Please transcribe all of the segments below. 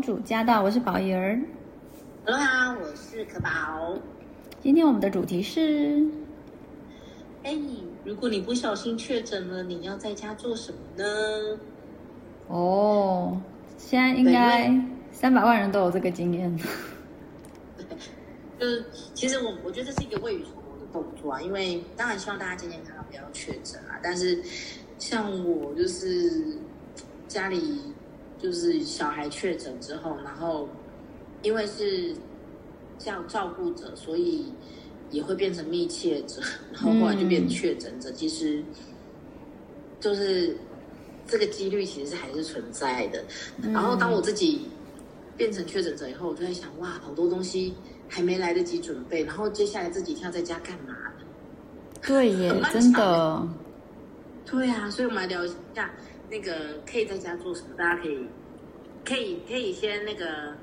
主驾到，我是宝仪儿。Hello，啊，我是可宝。今天我们的主题是：哎，如果你不小心确诊了，你要在家做什么呢？哦，现在应该三百万人都有这个经验。就是，其实我我觉得这是一个未雨绸缪的动作啊，因为当然希望大家健健康康，不要确诊啊。但是像我就是家里就是小孩确诊之后，然后因为是叫照顾者，所以也会变成密切者，然后后来就变成确诊者。嗯、其实就是这个几率其实还是存在的。然后当我自己变成确诊者以后，我就在想，哇，好多东西。还没来得及准备，然后接下来这几天要在家干嘛呢？对耶，真的。对啊，所以我们来聊一下那个可以在家做什么，大家可以可以可以先那个，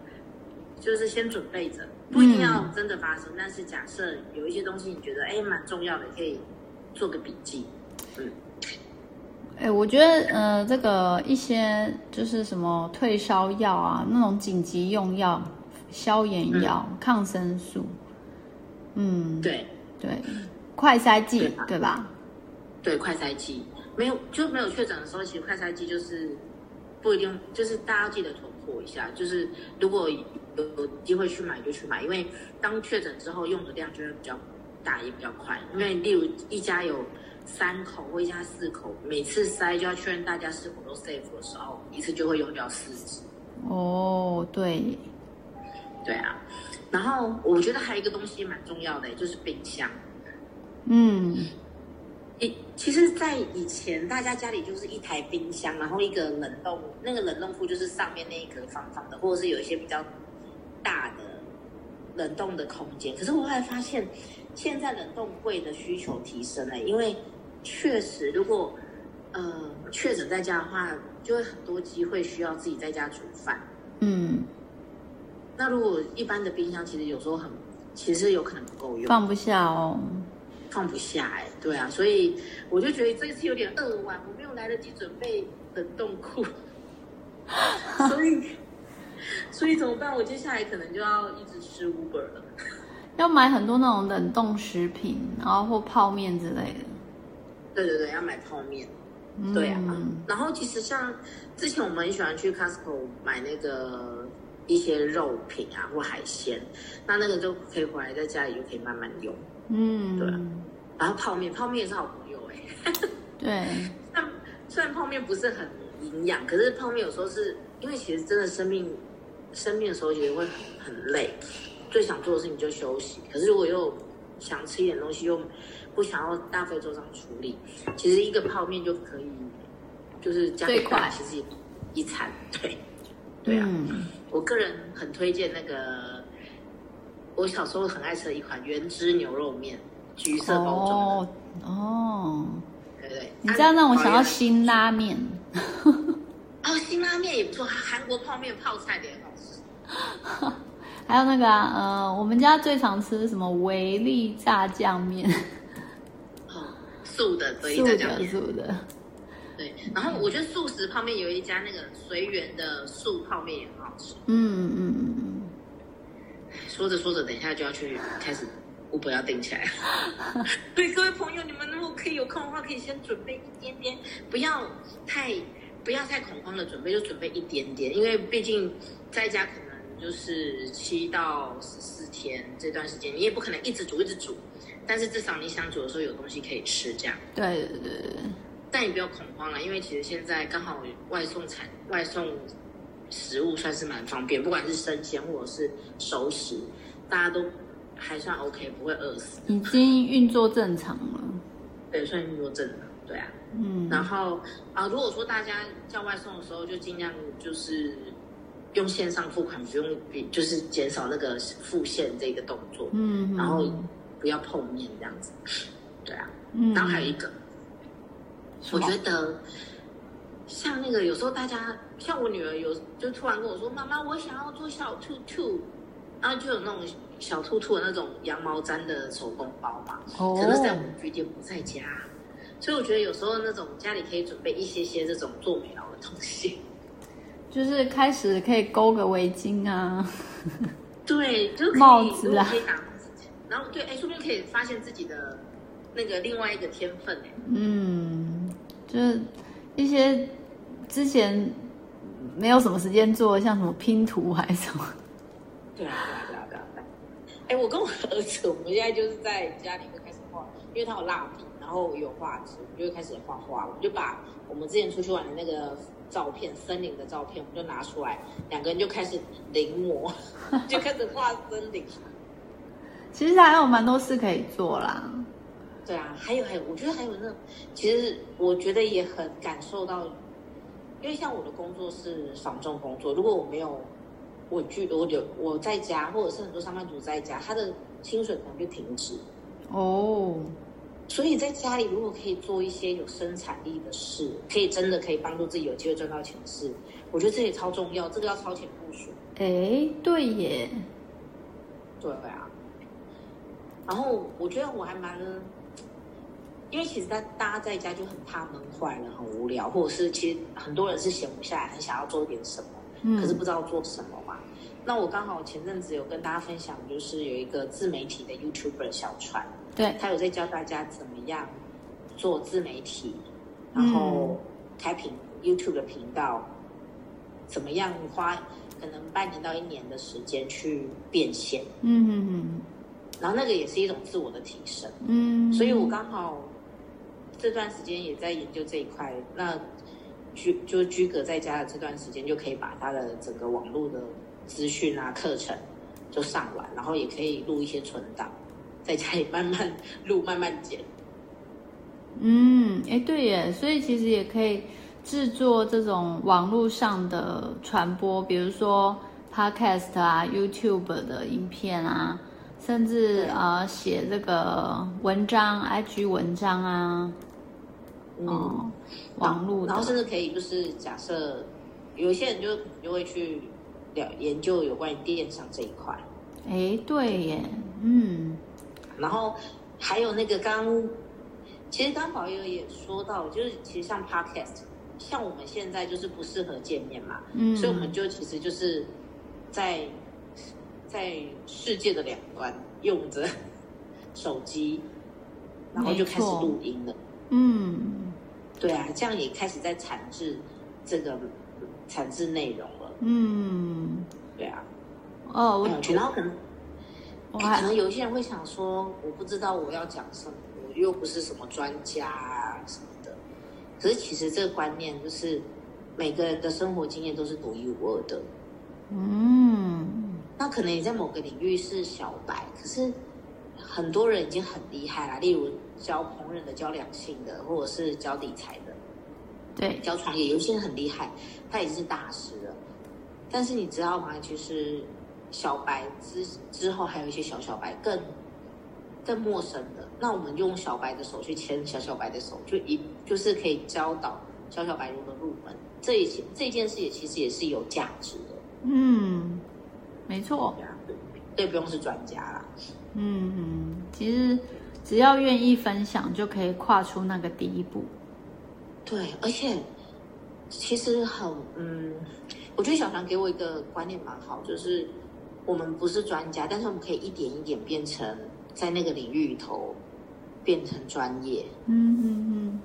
就是先准备着，不一定要真的发生，嗯、但是假设有一些东西你觉得哎蛮重要的，可以做个笔记。嗯，哎，我觉得呃，这个一些就是什么退烧药啊，那种紧急用药。消炎药、嗯、抗生素，嗯，对。对，快筛剂对吧，对快筛剂没有就没有确诊的时候，其实快筛剂就是不一定，就是大家要记得囤货一下。就是如果有有机会去买就去买，因为当确诊之后用的量就会比较大，也比较快。因为例如一家有三口或一家四口，每次筛就要确认大家是否都 safe 的时候，一次就会用掉四支。哦，对。对啊，然后我觉得还有一个东西蛮重要的，就是冰箱。嗯，一其实，在以前大家家里就是一台冰箱，然后一个冷冻，那个冷冻库就是上面那一格方方的，或者是有一些比较大的冷冻的空间。可是我后来发现，现在冷冻柜的需求提升了，因为确实，如果呃确诊在家的话，就会很多机会需要自己在家煮饭。嗯。那如果一般的冰箱，其实有时候很，其实有可能不够用，放不下哦，放不下哎，对啊，所以我就觉得这次有点扼腕，我没有来得及准备冷冻库，所以，所以怎么办？我接下来可能就要一直吃 Uber 了，要买很多那种冷冻食品，然后或泡面之类的。对对对，要买泡面，对啊，嗯、然后其实像之前我们很喜欢去 Costco 买那个。一些肉品啊，或海鲜，那那个就可以回来在家里就可以慢慢用。嗯，对。然后泡面，泡面也是好朋友哎。对。但虽然泡面不是很营养，可是泡面有时候是因为其实真的生病生病的时候也会很很累，最想做的事情就休息。可是如果又想吃一点东西，又不想要大费周章处理，其实一个泡面就可以，就是加一块，其实一餐对。对啊，嗯、我个人很推荐那个，我小时候很爱吃的一款原汁牛肉面，橘色包装哦。哦，对对，你这样让我想到辛拉面。哦，辛拉面也不错，韩国泡面泡菜的也好吃。还有那个啊，呃，我们家最常吃什么维力炸酱面。哦，素的维力炸酱面，素的。对，然后我觉得素食泡面有一家那个随缘的素泡面也很好吃。嗯嗯嗯嗯。说着说着，等一下就要去开始，Uber 要定起来。对，各位朋友，你们如果可以有空的话，可以先准备一点点，不要太不要太恐慌的准备，就准备一点点，因为毕竟在家可能就是七到十四天这段时间，你也不可能一直煮一直煮，但是至少你想煮的时候有东西可以吃，这样。对对对对。但也不要恐慌了，因为其实现在刚好外送产外送食物算是蛮方便，不管是生鲜或者是熟食，大家都还算 OK，不会饿死。已经运作正常了，对，算运作正常，对啊。嗯。然后啊，如果说大家叫外送的时候，就尽量就是用线上付款，不用比就是减少那个付现这个动作。嗯。然后不要碰面这样子，对啊。嗯。然后还有一个。我觉得，像那个有时候大家，像我女儿有就突然跟我说：“妈妈，我想要做小兔兔。”然后就有那种小兔兔的那种羊毛毡的手工包嘛。哦。可能在我们据点不在家，所以我觉得有时候那种家里可以准备一些些这种做美劳的东西，就是开始可以勾个围巾啊，对，就帽子啊，可以打，然后对，哎，说不定可以发现自己的那个另外一个天分哎。嗯，就是一些之前没有什么时间做，像什么拼图还是什么。对啊，对啊，对啊，对啊。哎，我跟我儿子，我们现在就是在家里面开始画，因为他有蜡笔，然后有画纸，我们就开始画画。我们就把我们之前出去玩的那个照片，森林的照片，我们就拿出来，两个人就开始临摹，就开始画森林。其实还有蛮多事可以做啦。对啊，还有还有，我觉得还有那，其实我觉得也很感受到，因为像我的工作是防重工作，如果我没有。我居我留我在家，或者是很多上班族在家，他的薪水可能就停止哦。Oh. 所以在家里，如果可以做一些有生产力的事，可以真的可以帮助自己有机会赚到钱的事，我觉得这也超重要。这个要超前部署。哎，对耶，对啊。然后我觉得我还蛮，因为其实大大家在家就很怕闷坏了，很无聊，或者是其实很多人是闲不下来，很想要做点什么。可是不知道做什么嘛？嗯、那我刚好前阵子有跟大家分享，就是有一个自媒体的 YouTuber 小川，对，他有在教大家怎么样做自媒体，然后开频 YouTube 的频道，怎么样花可能半年到一年的时间去变现，嗯嗯嗯，然后那个也是一种自我的提升，嗯，所以我刚好这段时间也在研究这一块，那。居就居隔在家的这段时间，就可以把他的整个网络的资讯啊、课程就上完，然后也可以录一些存档，在家里慢慢录、慢慢剪。嗯，哎，对耶，所以其实也可以制作这种网络上的传播，比如说 Podcast 啊、YouTube 的影片啊，甚至啊写这个文章、IG 文章啊。哦，网络，然后甚至可以就是假设，有一些人就就会去了研究有关于电商这一块。哎，对耶，嗯。然后还有那个刚，其实刚宝友也说到，就是其实像 Podcast，像我们现在就是不适合见面嘛，嗯，所以我们就其实就是在在世界的两端用着手机，然后就开始录音了，嗯。对啊，这样也开始在产制这个产制内容了。嗯，对啊。哦，我然后可能，可能有些人会想说，我不知道我要讲什么，我又不是什么专家啊什么的。可是其实这个观念就是，每个人的生活经验都是独一无二的。嗯，那可能你在某个领域是小白，可是很多人已经很厉害了。例如。教烹饪的，教两性的，或者是教理财的，对，教创业，有些人很厉害，他已经是大师了。但是你知道吗？其实小白之之后还有一些小小白更更陌生的。那我们用小白的手去牵小小白的手，就一就是可以教导小小白如何入门。这一件这件事也其实也是有价值的。嗯，没错，对，对，不用是专家啦。嗯嗯，其实。只要愿意分享，就可以跨出那个第一步。对，而且其实很，嗯，我觉得小强给我一个观念蛮好，就是我们不是专家，但是我们可以一点一点变成在那个领域里头变成专业。嗯嗯嗯。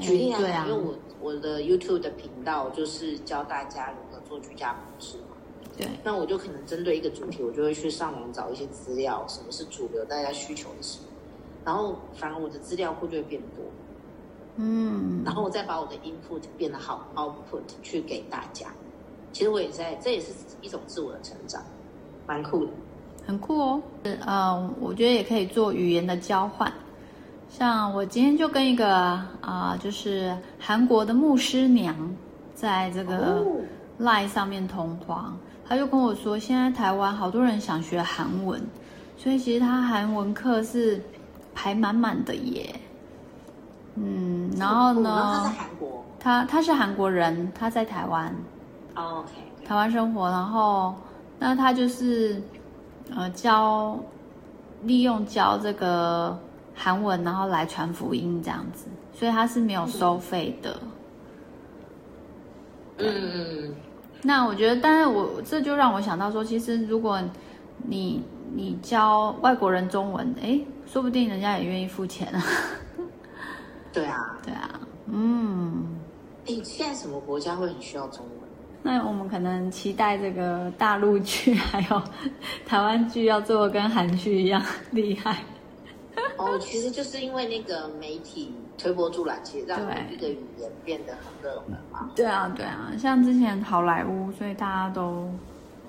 举例啊，因为我我的 YouTube 的频道就是教大家如何做居家模式。对，那我就可能针对一个主题，我就会去上网找一些资料，什么是主流大家需求的事，然后反而我的资料库就会变多，嗯，然后我再把我的 input 变得好，output 去给大家。其实我也在，这也是一种自我的成长，蛮酷的，很酷哦。呃，我觉得也可以做语言的交换，像我今天就跟一个啊、呃，就是韩国的牧师娘，在这个 Line 上面通话。哦他就跟我说，现在台湾好多人想学韩文，所以其实他韩文课是排满满的耶。嗯，然后呢？他在韩国。他他是韩国人，他在台湾。Oh, OK。台湾生活，然后那他就是呃教，利用教这个韩文，然后来传福音这样子，所以他是没有收费的。嗯。那我觉得，但是我这就让我想到说，其实如果你你教外国人中文，哎，说不定人家也愿意付钱啊。对啊，对啊，嗯。哎，现在什么国家会很需要中文？那我们可能期待这个大陆剧还有 台湾剧要做跟韩剧一样厉害。哦，其实就是因为那个媒体推波助澜，其实让这个语言变得很热门嘛。对啊，对啊，像之前好莱坞，所以大家都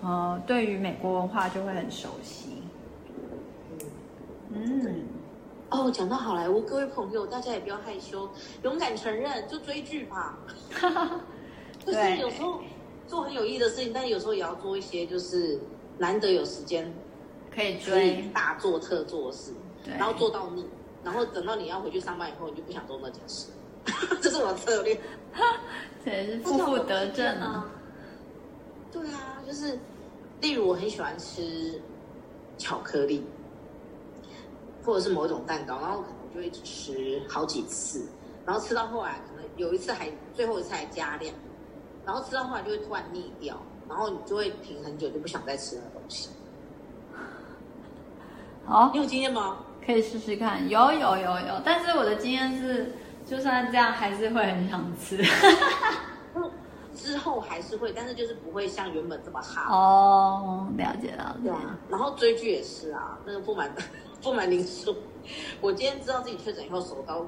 呃对于美国文化就会很熟悉。嗯，嗯哦，讲到好莱坞，各位朋友，大家也不要害羞，勇敢承认，就追剧吧。就是有时候做很有意义的事情，但是有时候也要做一些就是难得有时间可以追大做特做的事。然后做到腻，然后等到你要回去上班以后，你就不想做那件事，这是我的策略。对，是负负得正啊。对啊，就是，例如我很喜欢吃巧克力，或者是某一种蛋糕，然后可能就会吃好几次，然后吃到后来，可能有一次还最后一次还加量，然后吃到后来就会突然腻掉，然后你就会停很久，就不想再吃那个东西。好，你有经验吗？可以试试看，有有有有，但是我的经验是，就算这样还是会很想吃。之后还是会，但是就是不会像原本这么好。哦，了解了，对啊。然后追剧也是啊，那个不瞒 不瞒您说，我今天知道自己确诊以后，手刀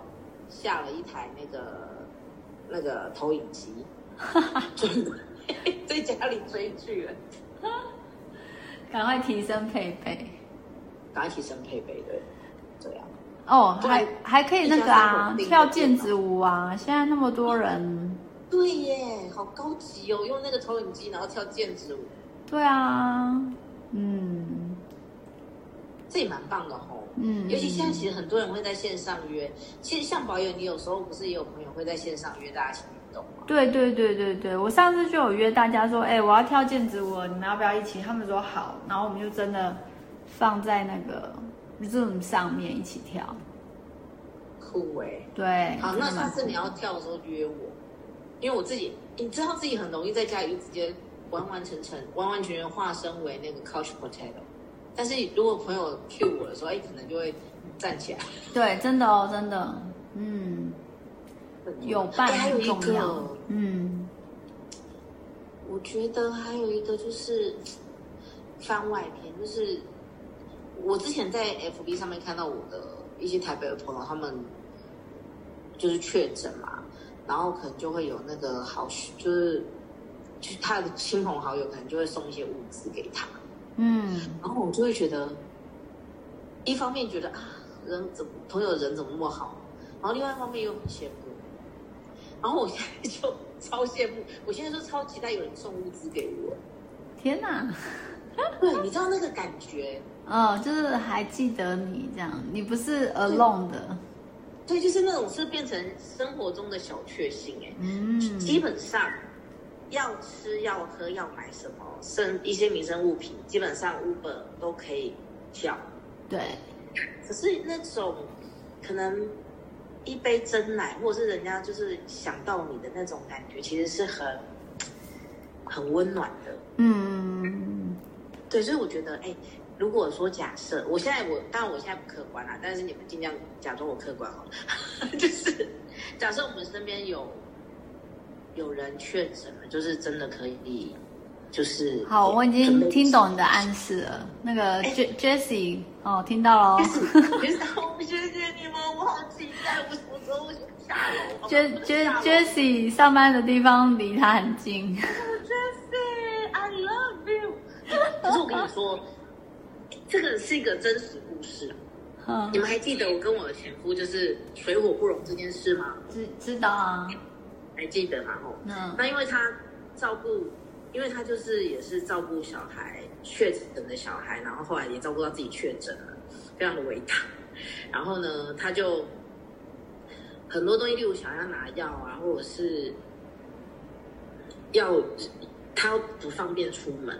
下了一台那个那个投影机，真的在家里追剧了，赶快提升配备，赶快提升配备，对。这样哦，还还可以那个啊，跳毽子舞啊！现在那么多人，对耶，好高级哦，用那个投影机然后跳毽子舞。对啊，嗯，这也蛮棒的哦。嗯，尤其现在其实很多人会在线上约，其实像保友，你有时候不是也有朋友会在线上约大家一起运动吗？对对对对对，我上次就有约大家说，哎，我要跳毽子舞，你们要不要一起？他们说好，然后我们就真的放在那个。Zoom 上面一起跳，酷哎、欸！对，好，那下次你要跳的时候约我，因为我自己，你知道自己很容易在家里就直接完完成成、完完全全化身为那个 couch potato，但是如果朋友 cue 我的时候，哎，可能就会站起来。对，真的哦，真的，嗯，有伴很重要。嗯，我觉得还有一个就是番外篇，就是。我之前在 FB 上面看到我的一些台北的朋友，他们就是确诊嘛，然后可能就会有那个好，就是就他的亲朋好友可能就会送一些物资给他，嗯，然后我就会觉得，一方面觉得啊，人怎么朋友人怎么那么好，然后另外一方面又很羡慕，然后我现在就超羡慕，我现在就超期待有人送物资给我，天哪！对，你知道那个感觉。哦，就是还记得你这样，你不是 alone 的，对，对，就是那种是变成生活中的小确幸哎，嗯，基本上要吃要喝要买什么生一些民生物品，基本上 Uber 都可以叫，对，可是那种可能一杯真奶，或者是人家就是想到你的那种感觉，其实是很很温暖的，嗯，对，所以我觉得哎。如果说假设，我现在我当然我现在不客观啦，但是你们尽量假装我客观好了。就是假设我们身边有有人确诊了，就是真的可以，就是好，我已经听懂你的暗示了。那个 Jessie 哦，听到了。Jessie，谢谢你们，我好期待，我什么时候下楼？Jessie Jessie 上班的地方离他很近。Jessie，I love you。可是我跟你说。这个是一个真实故事，嗯，你们还记得我跟我的前夫就是水火不容这件事吗？知知道啊，还记得吗？哦，嗯，那因为他照顾，因为他就是也是照顾小孩确诊的小孩，然后后来也照顾到自己确诊了，非常的伟大。然后呢，他就很多东西，例如想要拿药啊，或者是要他不方便出门。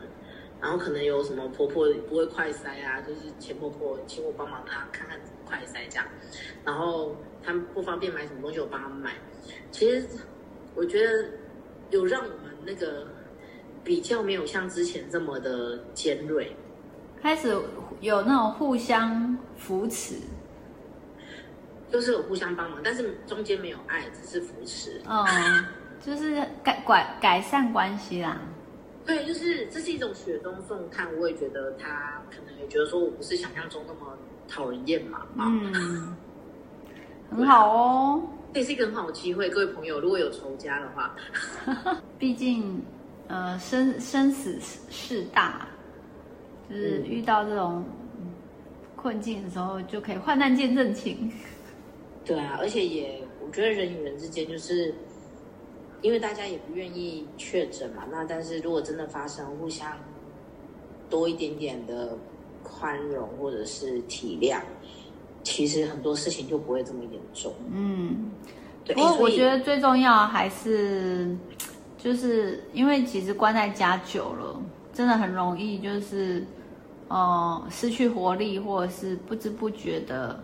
然后可能有什么婆婆不会快塞啊，就是前婆婆请我帮忙她，看看怎么快塞这样。然后他们不方便买什么东西，我帮他们买。其实我觉得有让我们那个比较没有像之前这么的尖锐，开始有那种互相扶持，就是有互相帮忙，但是中间没有爱，只是扶持。嗯，就是改改改善关系啦。对，就是这是一种雪中送炭。我也觉得他可能也觉得说我不是想象中那么讨人厌嘛。嗯，很好哦。这是一个很好的机会，各位朋友，如果有仇家的话，毕竟，呃，生生死事大，就是遇到这种困境的时候，就可以患难见真情。对啊，而且也，我觉得人与人之间，就是因为大家也不愿意确诊嘛，那但是如果真的发生，互相多一点点的宽容或者是体谅。其实很多事情就不会这么严重。嗯，对。不过我觉得最重要还是，就是因为其实关在家久了，真的很容易就是，呃，失去活力，或者是不知不觉的，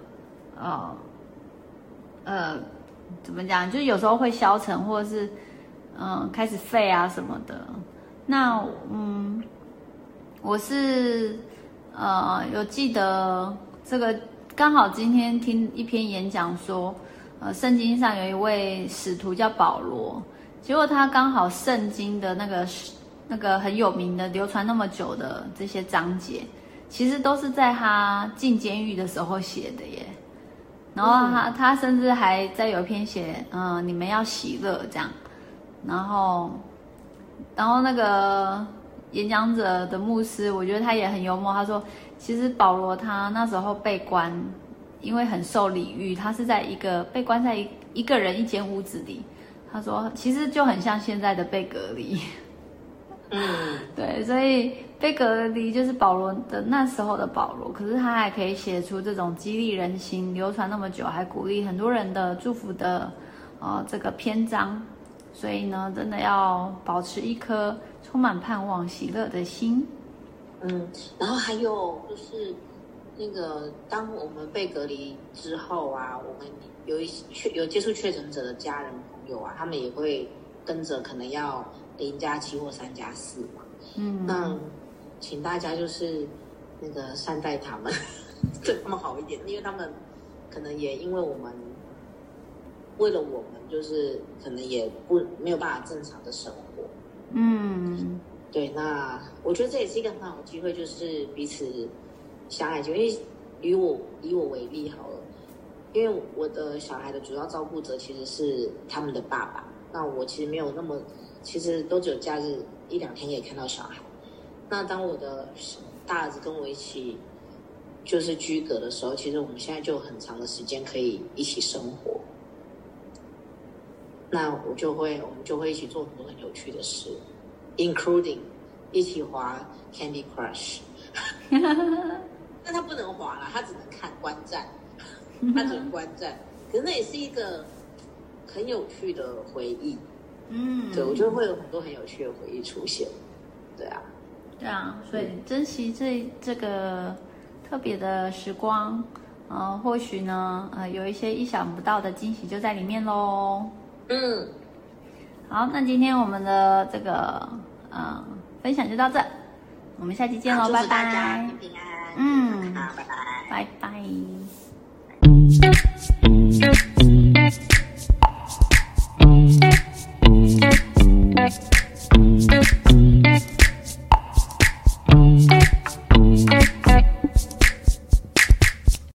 呃，呃，怎么讲？就是有时候会消沉，或者是，嗯、呃，开始废啊什么的。那，嗯，我是，呃，有记得这个。刚好今天听一篇演讲说，呃，圣经上有一位使徒叫保罗，结果他刚好圣经的那个那个很有名的、流传那么久的这些章节，其实都是在他进监狱的时候写的耶。然后他他甚至还在有一篇写，嗯、呃，你们要喜乐这样。然后，然后那个演讲者的牧师，我觉得他也很幽默，他说。其实保罗他那时候被关，因为很受礼遇，他是在一个被关在一一个人一间屋子里。他说，其实就很像现在的被隔离。嗯，对，所以被隔离就是保罗的那时候的保罗，可是他还可以写出这种激励人心、流传那么久，还鼓励很多人的祝福的，呃，这个篇章。所以呢，真的要保持一颗充满盼望、喜乐的心。嗯，然后还有就是，那个当我们被隔离之后啊，我们有一确有接触确诊者的家人朋友啊，他们也会跟着可能要零加七或三加四嘛。嗯，那请大家就是那个善待他们，对他们好一点，因为他们可能也因为我们为了我们，就是可能也不没有办法正常的生活。嗯。对，那我觉得这也是一个很好的机会，就是彼此相爱。就因为以我以我为例好了，因为我的小孩的主要照顾者其实是他们的爸爸。那我其实没有那么，其实都只有假日一两天可以看到小孩。那当我的大儿子跟我一起就是居隔的时候，其实我们现在就有很长的时间可以一起生活。那我就会，我们就会一起做很多很有趣的事。Including 一起滑 Candy Crush，但他不能滑了，他只能看观战，他只能观战。可是那也是一个很有趣的回忆，嗯，对，我觉得会有很多很有趣的回忆出现。对啊，对啊，所以珍惜这这个特别的时光，呃，或许呢，呃，有一些意想不到的惊喜就在里面喽。嗯。好那今天我们的这个嗯分享就到这我们下期见喽拜拜。嗯。好拜拜。拜拜。